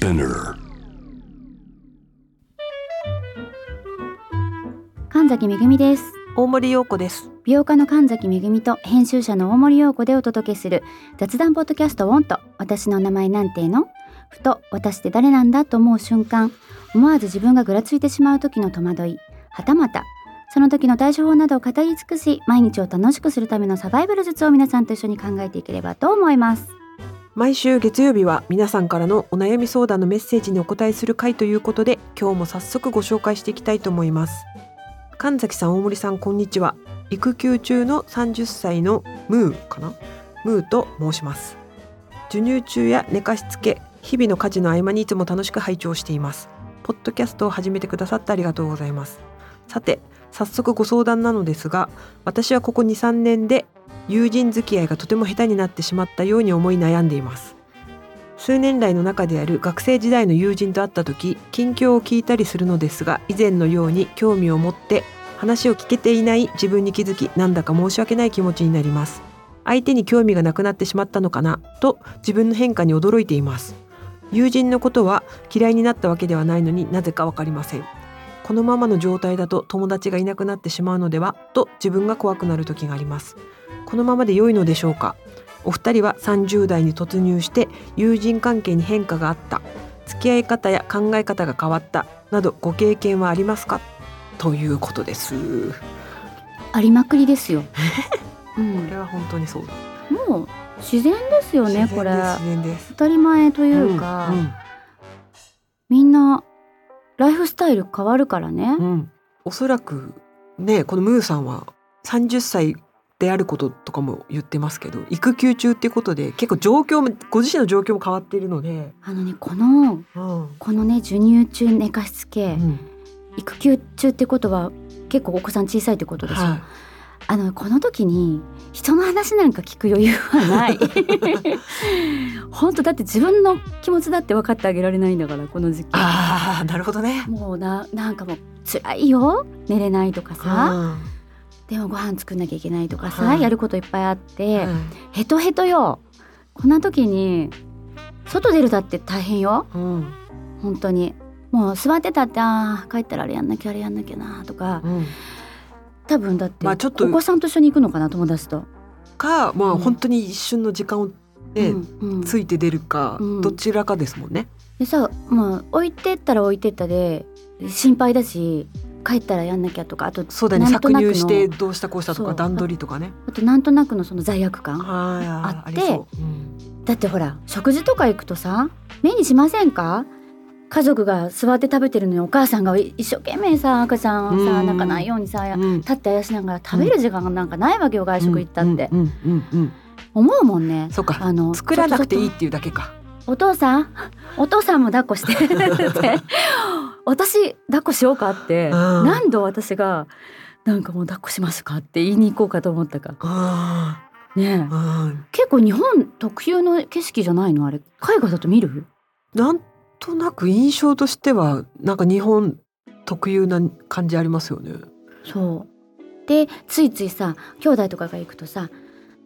Spinner. 神崎めぐみです。大森洋子です。美容家の神崎めぐみと編集者の大森洋子でお届けする雑談ポッドキャストウォンと私の名前なんての？ふと私って誰なんだと思う瞬間。思わず自分がぐらついてしまう時の戸惑い。はたまたその時の対処法などを語り尽くし毎日を楽しくするためのサバイバル術を皆さんと一緒に考えていければと思います毎週月曜日は皆さんからのお悩み相談のメッセージにお答えする回ということで今日も早速ご紹介していきたいと思います。神崎さん大森さんこんにちは。育休中の30歳のムーかな？ムーと申します。授乳中や寝かしつけ日々の家事の合間にいつも楽しく拝聴しています。ポッドキャストを始めてくださってありがとうございます。さて早速ご相談なのですが私はここ23年で友人付き合いがとても下手になってしまったように思い悩んでいます。数年来の中である学生時代の友人と会った時近況を聞いたりするのですが以前のように興味を持って話を聞けていない自分に気づきなんだか申し訳ない気持ちになります。相手に興味がなくなってしまったのかなと自分の変化に驚いています。友人のことは嫌いになったわけではないのになぜかわかりません。このままの状態だと友達がいなくなってしまうのではと自分が怖くなる時があります。このままで良いのでしょうか？お二人は30代に突入して友人関係に変化があった。付き合い方や考え方が変わった。などご経験はありますか？ということです。ありまくりですよ、うこんれ、は本当にそうだ。もう自然ですよねこれ。自然です。当たり前というか、うんみんなライフスタイル変わるからね、うん。うんおそらくねこのムーさんは30歳であることとかも言ってますけど育休中っていうことで結構状況もご自身の状況も変わっているので、あのねこのうん。このね授乳中寝かしつけ、うん。育休中ってことは結構お子さん小さいってことでしょ、はい。あのこの時に人の話なんか聞く余裕はない。本当だって自分の気持ちだって分かってあげられないんだからこの時期。ああなるほどね。もうななんかもう辛いよ。寝れないとかさ、うんでもご飯作んなきゃいけないとかさ、はい。やることいっぱいあって、うんヘトヘトよ。こんな時に外出るだって大変よ。うん。本当に。もう座ってたってあー帰ったらあれやんなきゃあれやんなきゃなとか。うん。多分だって、まあちょっとお子さんと一緒に行くのかな友達と。かまあうん。本当に一瞬の時間をね、うんうん。ついて出るか、うん。どちらかですもんね。でさまあ置いてったら置いてったで心配だし帰ったらやんなきゃとかあとそうだね。搾乳してどうしたこうしたとか段取りとかね。あとなんとなくのその罪悪感はいあってだってほら食事とか行くとさ目にしませんか？家族が座って食べてるのにお母さんが一生懸命さ赤ちゃんをさうん。泣かないようにさうん。立ってあやしながら食べる時間がなんかないわけよ外食行ったって。思うもんね。そうか。あの作らなくていいっていうだけか。お父さん？お父さんも抱っこして。って私抱っこしようかってん。何度私がなんかもう抱っこしますかって言いに行こうかと思ったか。あね結構日本特有の景色じゃないの？あれ。海外だと見る？なんとなく印象としてはなんか日本特有な感じありますよね。そう。でついついさ兄弟とかが行くとさ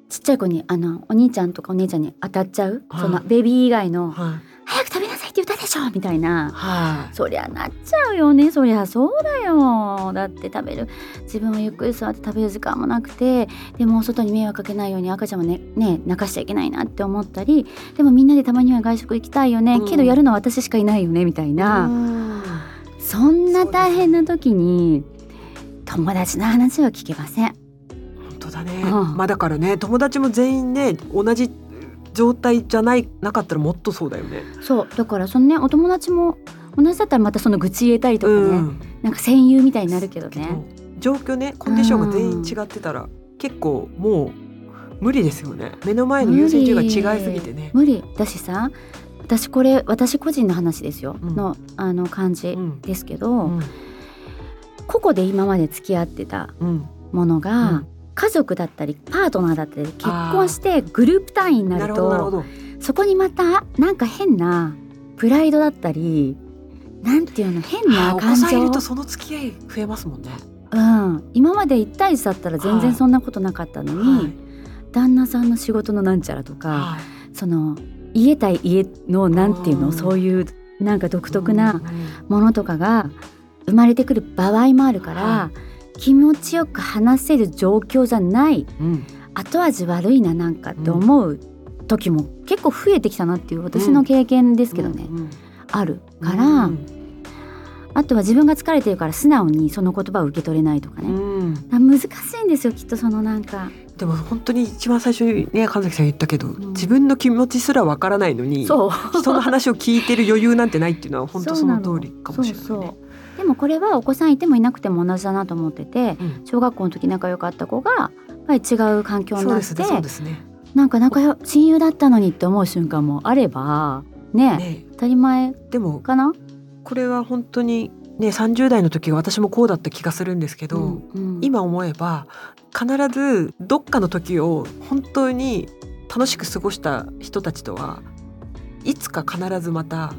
ちっちゃい子にあのお兄ちゃんとかお姉ちゃんに当たっちゃう、はい。そのベビー以外のはい「早く食べって言ったでしょ」みたいな。はい。そりゃなっちゃうよね。そりゃそうだよ。だって食べる。自分はゆっくり座って食べる時間もなくて。でも外に迷惑かけないように赤ちゃんもねね泣かしちゃいけないなって思ったり。でもみんなでたまには外食行きたいよね、うん。けどやるのは私しかいないよねみたいな、うん。そんな大変な時に友達の話は聞けません。本当だね。うん。まあだからね友達も全員ね同じ状態じゃないなかったらもっとそうだよね。そうだからそのねお友達も同じだったらまたその愚痴言えたりとかね、うん。なんか戦友みたいになるけどね。状況ねコンディションが全員違ってたら結構もう無理ですよね。目の前の優先順位が違いすぎてね。無理だしさ私これ私個人の話ですよ、うんのあの感じうんですけど、うん個々で今まで付き合ってたうんものが、うん家族だったりパートナーだったり結婚してグループ単位にななると。そこにまたなんか変なプライドだったりなんていうの変な感情。子さんいるとその付き合い増えますもんね。うん、今まで1対1だったら全然そんなことなかったのに、はい。旦那さんの仕事のなんちゃらとか、はい。その家対家のなんていうの、うんそういうなんか独特なものとかが生まれてくる場合もあるから、は気持ちよく話せる状況じゃないうん。後味悪いななんかって思う時も結構増えてきたなっていう私の経験ですけどね、うんあるから、うんあとは自分が疲れてるから素直にその言葉を受け取れないとかね、うん。あ難しいんですよきっとそのなんか。でも本当に一番最初にね神崎さん言ったけど、ん。自分の気持ちすらわからないのに人の話を聞いてる余裕なんてないっていうのは本当その通りかもしれない、ね、そうそうでもこれはお子さんいてもいなくても同じだなと思っててうん。小学校の時仲良かった子がやっぱり違う環境になってね。なんか仲良親友だったのにって思う瞬間もあればねね。当たり前でもかなこれは本当にね30代の時は私もこうだった気がするんですけど、うんうん。今思えば必ずどっかの時を本当に楽しく過ごした人たちとはいつか必ずまた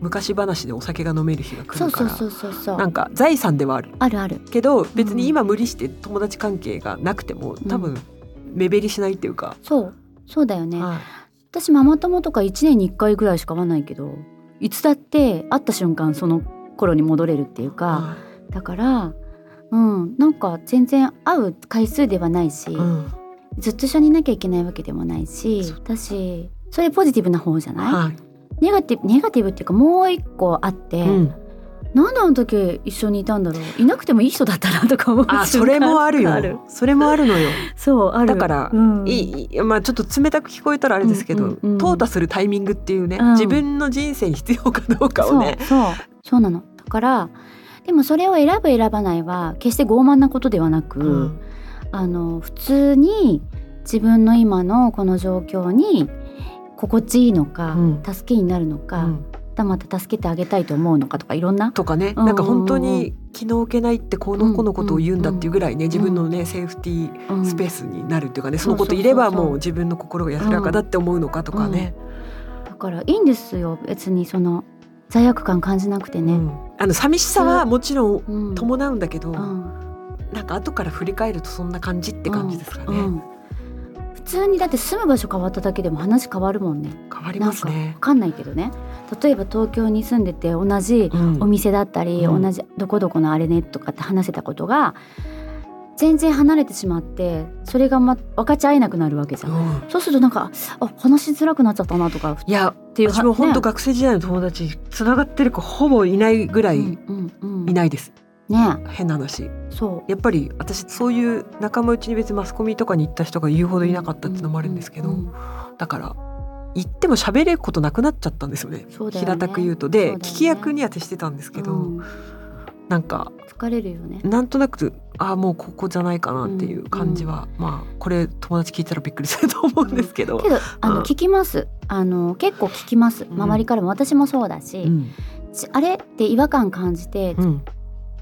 昔話でお酒が飲める日が来るからそうそうそうなんか財産ではある。あるある。けど別に今無理して友達関係がなくても多う分目減りしないっていうか、そう。そうだよね。はい。私ママ友とか1年に1回ぐらいしか会わないけどいつだって会った瞬間その頃に戻れるっていうか、はだからうん。なんか全然会う回数ではないし、いうん。ずっと一緒にいなきゃいけないわけでもないしだしそれポジティブな方じゃない、はいネガティブネガティブっていうかもう一個あって、うん。なんであの時一緒にいたんだろう。いなくてもいい人だったなとか思うあそれもあるよ。それもあるのよ。そうある。だからうん。いいまあちょっと冷たく聞こえたらあれですけど、うんうんうん。淘汰するタイミングっていうね、うん。自分の人生に必要かどうかをね。そうそう。そうなの。だからでもそれを選ぶ選ばないは決して傲慢なことではなく、うん。あの普通に自分の今のこの状況に心地いいのか、うん。助けになるのか、うん。たまた助けてあげたいと思うのかとかいろんなとかね、うん。なんか本当に気の置けないってこの子のことを言うんだっていうぐらいね、自分のねセーフティースペースになるっていうかね、そのこといればもう自分の心が安らかだって思うのかとかね、だからいいんですよ。別にその罪悪感感じなくてね。うん。あの寂しさはもちろんうん。伴うんだけど、うん。なんか後から振り返るとそんな感じって感じですかね、通にだって住む場所変わっただけでも話変わるもんね。変わりますなんねかわかんないけどね。例えば東京に住んでて同じうん。お店だったり、うん。同じどこどこのあれねとかって話せたことが全然離れてしまってそれが、ま、分かち合えなくなるわけじゃん。うん。そうするとなんかあ話しづらくなっちゃったなとかっいやていう私も本当ね。学生時代の友達つながってる子ほぼいないぐらいうんうんうん。いないです、ね。変な話。そやっぱり私そういう仲間内に別にマスコミとかに行った人が言うほどいなかったっていうのもあるんですけど、うんうんだから行っても喋れることなくなっちゃったんですよね。ね。平たく言うと。でそうね。聞き役には徹してたんですけど、うん。なんか疲れるよね。なんとなくああもうここじゃないかなっていう感じは、まあこれ友達聞いたらびっくりすると思うんですけど、けどあうん。の聞きます。あの結構聞きます。うん。周りからも。私もそうだし、あれ？って違和感感じて、うん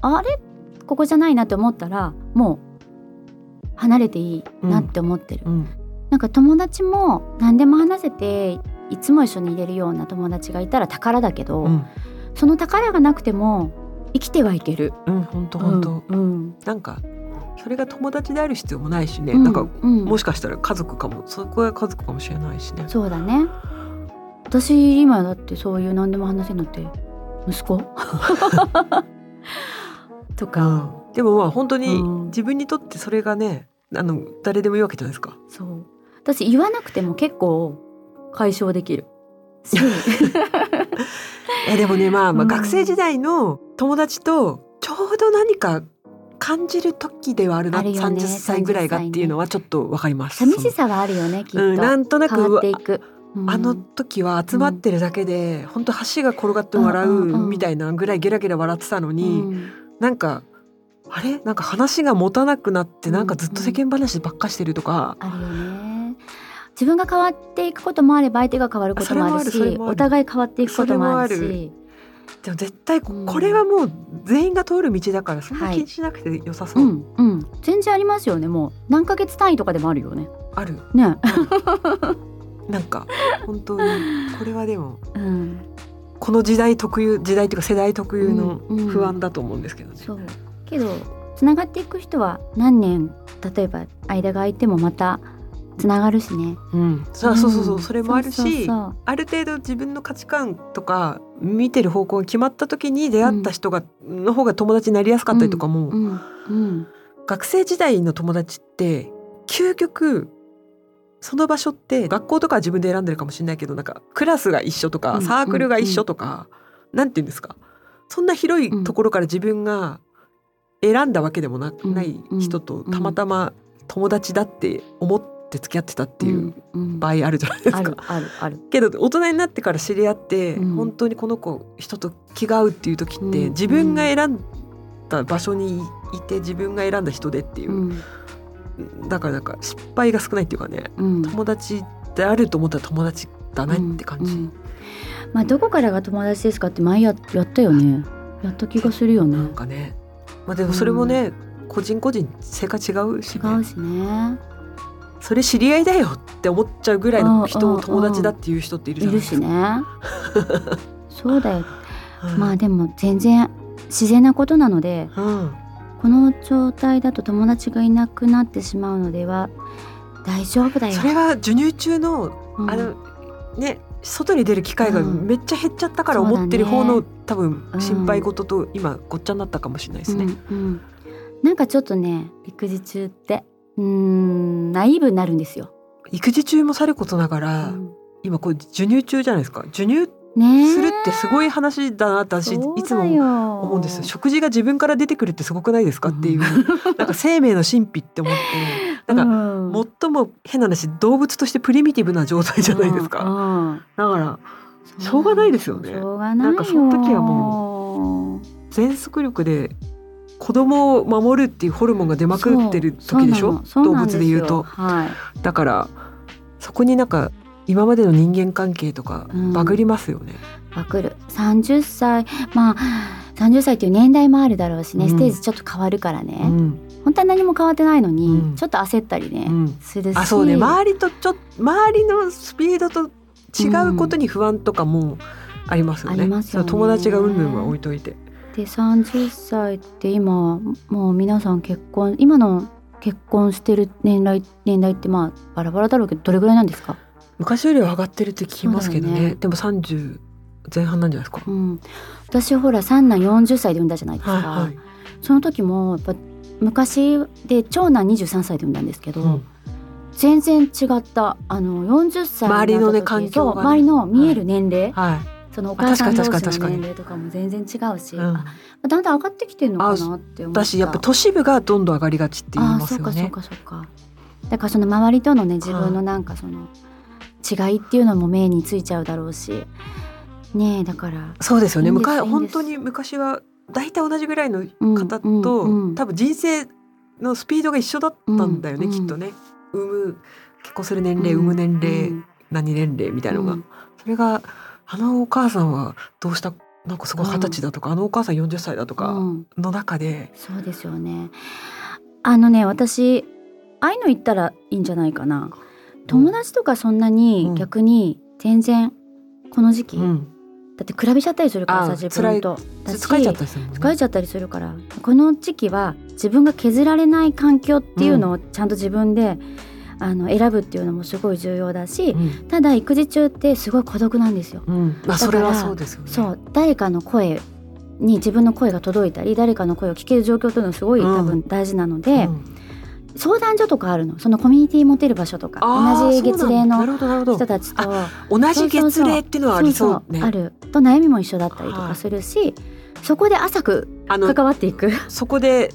あれ？ここじゃないなって思ったらもう離れていいなって思ってる、うん。なんか友達も何でも話せていつも一緒にいれるような友達がいたら宝だけど、うん。その宝がなくても生きてはいける。うん本当本当、うんうん。なんかそれが友達である必要もないしね、うんなんかうん。もしかしたら家族かもそこが家族かもしれないしね。そうだね。私今だってそういう何でも話せるのって息子？とか、でもまあ本当にうん。自分にとってそれがねあの誰でもいいわけじゃないですか。そう。私言わなくても結構解消できる。しえでもねまあまあうん。学生時代の友達とちょうど何か感じる時ではあるなあるよね30歳ぐらいがっていうのはちょっとわかります。寂しさはあるよねきっと、うん、なんとな変わっくていく、うん。あの時は集まってるだけで、本当橋が転がって笑うんうんううん。みたいなぐらいゲラゲラ笑ってたのに、うんなんかあれ？なんか話が持たなくなってうんなんかずっと世間話ばっかしてるとか、あるよね。自分が変わっていくこともあれば相手が変わることもあるしお互い変わっていくこともあるし。でも絶対これはもう全員が通る道だからそんなはい。気にしなくて良さそう。う、んうん。全然ありますよね。もう何ヶ月単位とかでもあるよね。ある。ね。なんか本当にこれはでもうんこの時代特有時代というか世代特有のうんうん。不安だと思うんですけどね。そう。けどつながっていく人は何年例えば間が空いてもまたつながるしね。うん、そうそうそうそう、ん。それもあるしある程度自分の価値観とか見てる方向が決まった時に出会った人が、の方が友達になりやすかったりとかも、うんうん。学生時代の友達って究極その場所って学校とかは自分で選んでるかもしれないけどなんかクラスが一緒とかうんサークルが一緒とか、なんて言うんですか？そんな広いところから自分が選んだわけでもな,、い人とうん。たまたま友達だって思って付き合ってたっていううん場合あるじゃないですか。あるあるある。けど大人になってから知り合って、うん。本当にこの子人と気が合うっていう時って、うん。自分が選んだ場所にいて自分が選んだ人でっていうう、んだからなんか失敗が少ないっていうかねうん友達であると思ったら友達だなって感じ、うんうんまあどこからが友達ですかって前ややったよね。やった気がするよなんね。かねまあでもそれもね、個人個人性格違うし,、ね、違うしね。それ知り合いだよって思っちゃうぐらいの人を友達だっていう人っているじいるゃないですか。しね。そうだよ。はいまあでも全然自然なことなのでうんこの状態だと友達がいなくなってしまうのでは大丈夫だよ。それが授乳中のうん。あのね外に出る機会がうん。めっちゃ減っちゃったから思ってる方の、多分うん。心配事と今ごっちゃになったかもしれないですね。うんうん。なんかちょっとね育児中ってうーんナイーブになるんですよ。育児中もさることながら、うん。今こう授乳中じゃないですか。授乳するってすごい話だなって私いつも思思うんですよ。食事が自分から出てくるってすごくないですかっていう、なんか生命の神秘って思って。なんか、か最も変な話動物としてプリミティブな状態じゃないですか、か。だからしょうがないですよね。なんかその時はも全速力で子供を守るっていうホルモンが出まくってる時でしょ？動物で言うと。はい。だからそこになんか今までの人間関係とかうんバグりますよね、わかる。三十歳まあ三十歳っていう年代もあるだろうしね、うんステージちょっと変わるからね。うん本当は何も変わってないのに、うんちょっと焦ったりね、うんするし。あそうね周りとちょ周りのスピードと違うことに不安とかもありますよね。ありますよね友達がうんぬんは置いといて。で30歳って今もう皆さん結婚今の結婚してる年代年代ってまあバラバラだろうけどどれぐらいなんですか、昔よりは上がってるって聞きますけどね。ねでも30前半なんじゃないですか。うん、私ほら三男40歳で産んだじゃないですか、はいはい。その時もやっぱ昔で長男23歳で産んだんですけど、うん全然違ったあの40歳周りのね環境がね周りの見える年齢、はい。そのお母さん同士の年齢とかも全然違うし、うんあだんだん上がってきてるのかなって思った私やっぱ都市部がどんどん上がりがちって言いますよね。そうかそうかそうかだからその周りとのね自分のなんかその違いっていうのも目についちゃうだろうし。ねえだから。そうですよね。昔本当に昔は大体同じぐらいのうん方と、うんうん多分人生のスピードが一緒だったんだよね、うんきっとね。産む結婚する年齢、うん産む年齢、うん何年齢みたいなのが、うん。それがあのお母さんはどうしたなんかすごいうん二十歳だとか、あのお母さん40歳だとかうん。の中で、そうですよね。あのね私ああいうの言ったらいいんじゃないかな友達とかそんなにうん。逆に全然この時期、うん、だって比べちゃったりするからさあ自分と。疲れちゃったりするね。疲れちゃったりするから。この時期は自分が削られない環境っていうのをちゃんと自分で、あの選ぶっていうのもすごい重要だし、うん。ただ育児中ってすごい孤独なんですよ。うん、まあそれはそうですよね。そう誰かの声に自分の声が届いたり誰かの声を聞ける状況というのはすごいうん。多分大事なので、うん相談所とかあるの？そのコミュニティ持てる場所とか。同じ月齢の人たちと。同じ月齢っていうのはありそうね。ある。と悩みも一緒だったりとかするし、そこで浅く関わっていく。そこで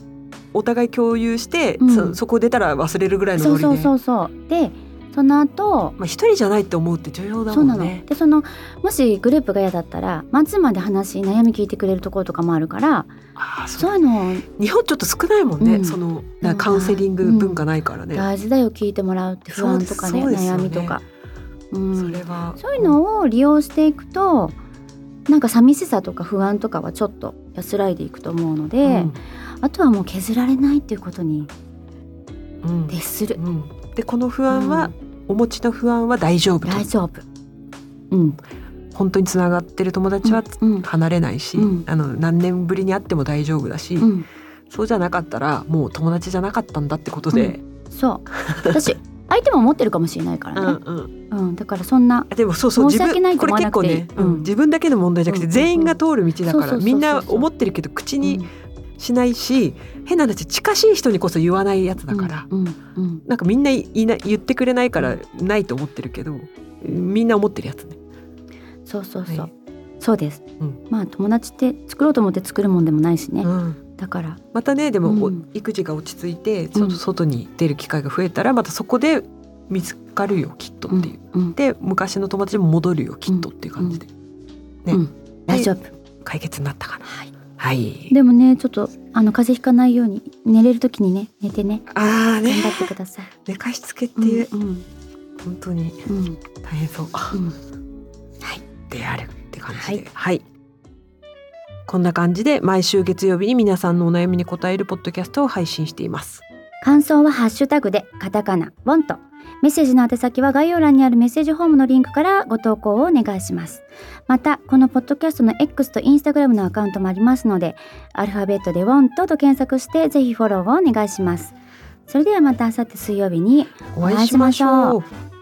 お互い共有して、うん。そそこ出たら忘れるぐらいのノリで。そうそうそうそう。でその後まあ一人じゃないって思うって重要だそうなの。もんね。でそのもしグループが嫌だったらマンツーマンで話悩み聞いてくれるところとかもあるからああそそうういうの日本ちょっと少ないもんね。うん。そのなカウンセリング文化ないからね。大事だよ聞いてもらうって不安とかねそうです悩みとか、うん、それは。そういうのを利用していくとなんか寂しさとか不安とかはちょっと安らいでいくと思うので、うん。あとはもう削られないっていうことにうん。徹する、うん。でこの不安は、お持ちの不安は大丈夫と。大丈夫。うん。本当につながってる友達はうん離れないし、うん。あの何年ぶりに会っても大丈夫だし、うん。そうじゃなかったらもう友達じゃなかったんだってことで、そう。私あ相手も思ってるかもしれないかうらね、んうん。うん。だからそんなあでもそうそう申し訳ないとこれ思わなくて。いい結構ね、自分だけの問題じゃなくてうん全員が通る道だからみんな思ってるけど口にしないし変な話近しい人にこそ言わないやつだから、うんうんうん。なんかみんないいな言ってくれないからないと思ってるけどみんな思ってるやつね。そうそうそう、はい。そうです、うん。まあ友達って作ろうと思って作るもんでもないしね、うん。だから。またねでも、育児が落ち着いてうん。外外に出る機会が増えたらまたそこで見つかるよきっとっていう。うんうん。で昔の友達も戻るよきっとっていう感じで、ね。うん。大丈夫。解決になったかな。はいはい。でもねちょっとあの風邪ひかないように寝れる時にね寝てねああね。頑張ってください。寝かしつけっていう、うんうん。本当に。うん。大変そう。うん。であるって感じで、はい、こんな感じで毎週月曜日に皆さんのお悩みに答えるポッドキャストを配信しています。感想はハッシュタグでカタカナボンと。メッセージの宛先は概要欄にあるメッセージフォームのリンクからご投稿をお願いします。またこのポッドキャストの X と Instagram のアカウントもありますのでアルファベットで WANT と検索してぜひフォローをお願いします。それではまた明後日水曜日にお会いしましょう。